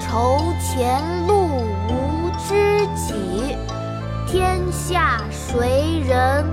愁前路无知己，天下谁人